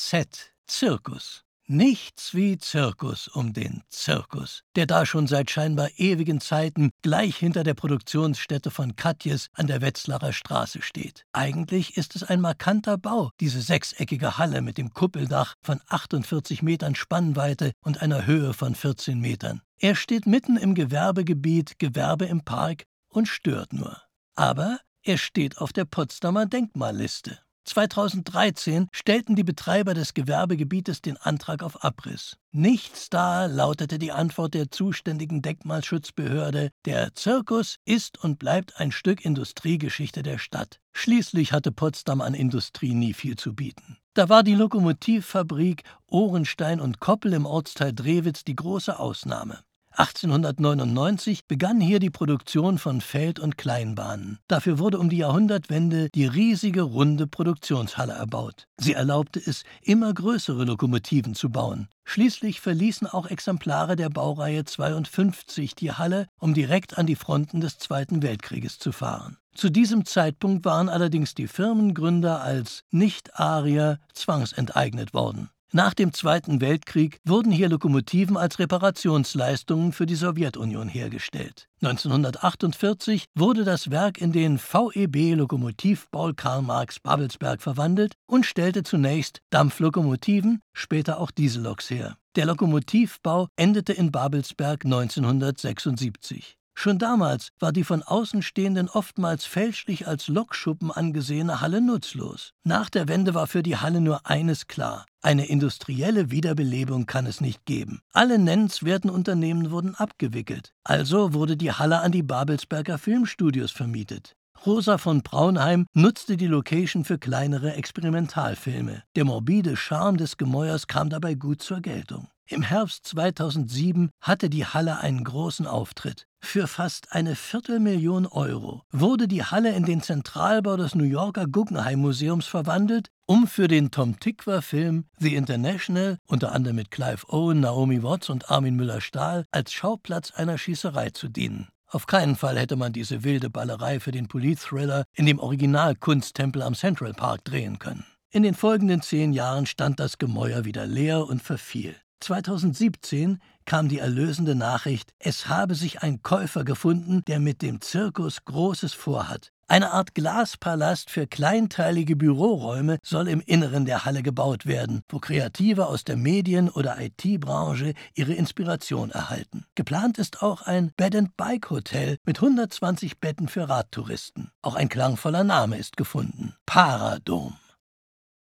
Z. Zirkus. Nichts wie Zirkus um den Zirkus, der da schon seit scheinbar ewigen Zeiten gleich hinter der Produktionsstätte von Katjes an der Wetzlarer Straße steht. Eigentlich ist es ein markanter Bau, diese sechseckige Halle mit dem Kuppeldach von 48 Metern Spannweite und einer Höhe von 14 Metern. Er steht mitten im Gewerbegebiet Gewerbe im Park und stört nur. Aber er steht auf der Potsdamer Denkmalliste. 2013 stellten die Betreiber des Gewerbegebietes den Antrag auf Abriss. Nichts da lautete die Antwort der zuständigen Denkmalschutzbehörde. Der Zirkus ist und bleibt ein Stück Industriegeschichte der Stadt. Schließlich hatte Potsdam an Industrie nie viel zu bieten. Da war die Lokomotivfabrik Ohrenstein und Koppel im Ortsteil Drewitz die große Ausnahme. 1899 begann hier die Produktion von Feld- und Kleinbahnen. Dafür wurde um die Jahrhundertwende die riesige runde Produktionshalle erbaut. Sie erlaubte es, immer größere Lokomotiven zu bauen. Schließlich verließen auch Exemplare der Baureihe 52 die Halle, um direkt an die Fronten des Zweiten Weltkrieges zu fahren. Zu diesem Zeitpunkt waren allerdings die Firmengründer als Nicht-Arier zwangsenteignet worden. Nach dem Zweiten Weltkrieg wurden hier Lokomotiven als Reparationsleistungen für die Sowjetunion hergestellt. 1948 wurde das Werk in den VEB Lokomotivbau Karl Marx Babelsberg verwandelt und stellte zunächst Dampflokomotiven, später auch Dieselloks her. Der Lokomotivbau endete in Babelsberg 1976. Schon damals war die von Außenstehenden oftmals fälschlich als Lokschuppen angesehene Halle nutzlos. Nach der Wende war für die Halle nur eines klar. Eine industrielle Wiederbelebung kann es nicht geben. Alle nennenswerten Unternehmen wurden abgewickelt. Also wurde die Halle an die Babelsberger Filmstudios vermietet. Rosa von Braunheim nutzte die Location für kleinere Experimentalfilme. Der morbide Charme des Gemäuers kam dabei gut zur Geltung. Im Herbst 2007 hatte die Halle einen großen Auftritt. Für fast eine Viertelmillion Euro wurde die Halle in den Zentralbau des New Yorker Guggenheim Museums verwandelt, um für den Tom Tykwer-Film The International, unter anderem mit Clive Owen, Naomi Watts und Armin Müller-Stahl, als Schauplatz einer Schießerei zu dienen. Auf keinen Fall hätte man diese wilde Ballerei für den Politthriller in dem Original-Kunsttempel am Central Park drehen können. In den folgenden zehn Jahren stand das Gemäuer wieder leer und verfiel. 2017 kam die erlösende Nachricht, es habe sich ein Käufer gefunden, der mit dem Zirkus Großes vorhat. Eine Art Glaspalast für kleinteilige Büroräume soll im Inneren der Halle gebaut werden, wo Kreative aus der Medien- oder IT-Branche ihre Inspiration erhalten. Geplant ist auch ein Bed-and-Bike-Hotel mit 120 Betten für Radtouristen. Auch ein klangvoller Name ist gefunden: Paradom.